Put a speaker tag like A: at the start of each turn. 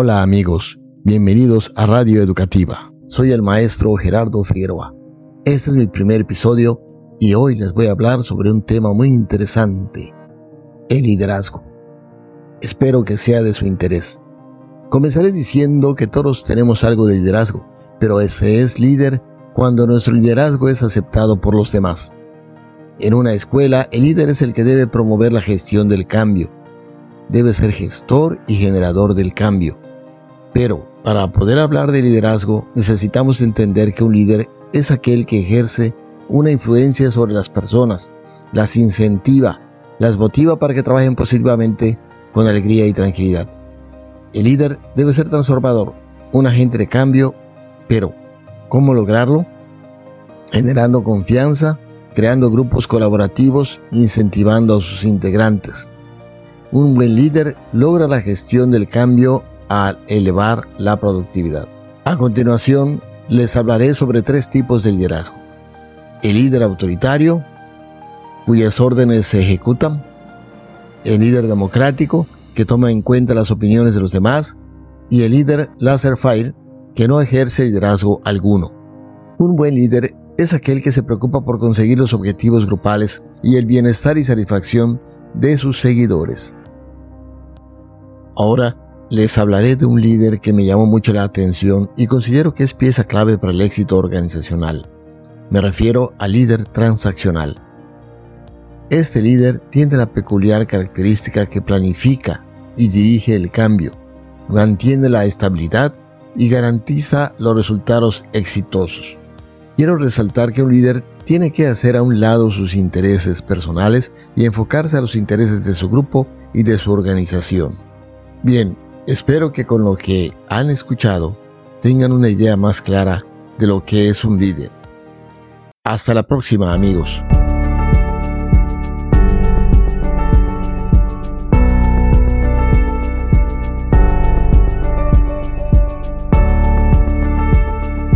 A: Hola amigos, bienvenidos a Radio Educativa. Soy el maestro Gerardo Figueroa. Este es mi primer episodio y hoy les voy a hablar sobre un tema muy interesante, el liderazgo. Espero que sea de su interés. Comenzaré diciendo que todos tenemos algo de liderazgo, pero ese es líder cuando nuestro liderazgo es aceptado por los demás. En una escuela, el líder es el que debe promover la gestión del cambio. Debe ser gestor y generador del cambio. Pero para poder hablar de liderazgo, necesitamos entender que un líder es aquel que ejerce una influencia sobre las personas, las incentiva, las motiva para que trabajen positivamente con alegría y tranquilidad. El líder debe ser transformador, un agente de cambio, pero ¿cómo lograrlo? Generando confianza, creando grupos colaborativos, incentivando a sus integrantes. Un buen líder logra la gestión del cambio al elevar la productividad. A continuación, les hablaré sobre tres tipos de liderazgo. El líder autoritario, cuyas órdenes se ejecutan. El líder democrático, que toma en cuenta las opiniones de los demás. Y el líder laser-fire, que no ejerce liderazgo alguno. Un buen líder es aquel que se preocupa por conseguir los objetivos grupales y el bienestar y satisfacción de sus seguidores. Ahora les hablaré de un líder que me llamó mucho la atención y considero que es pieza clave para el éxito organizacional. Me refiero al líder transaccional. Este líder tiene la peculiar característica que planifica y dirige el cambio, mantiene la estabilidad y garantiza los resultados exitosos. Quiero resaltar que un líder tiene que hacer a un lado sus intereses personales y enfocarse a los intereses de su grupo y de su organización. Bien, Espero que con lo que han escuchado tengan una idea más clara de lo que es un líder. Hasta la próxima amigos.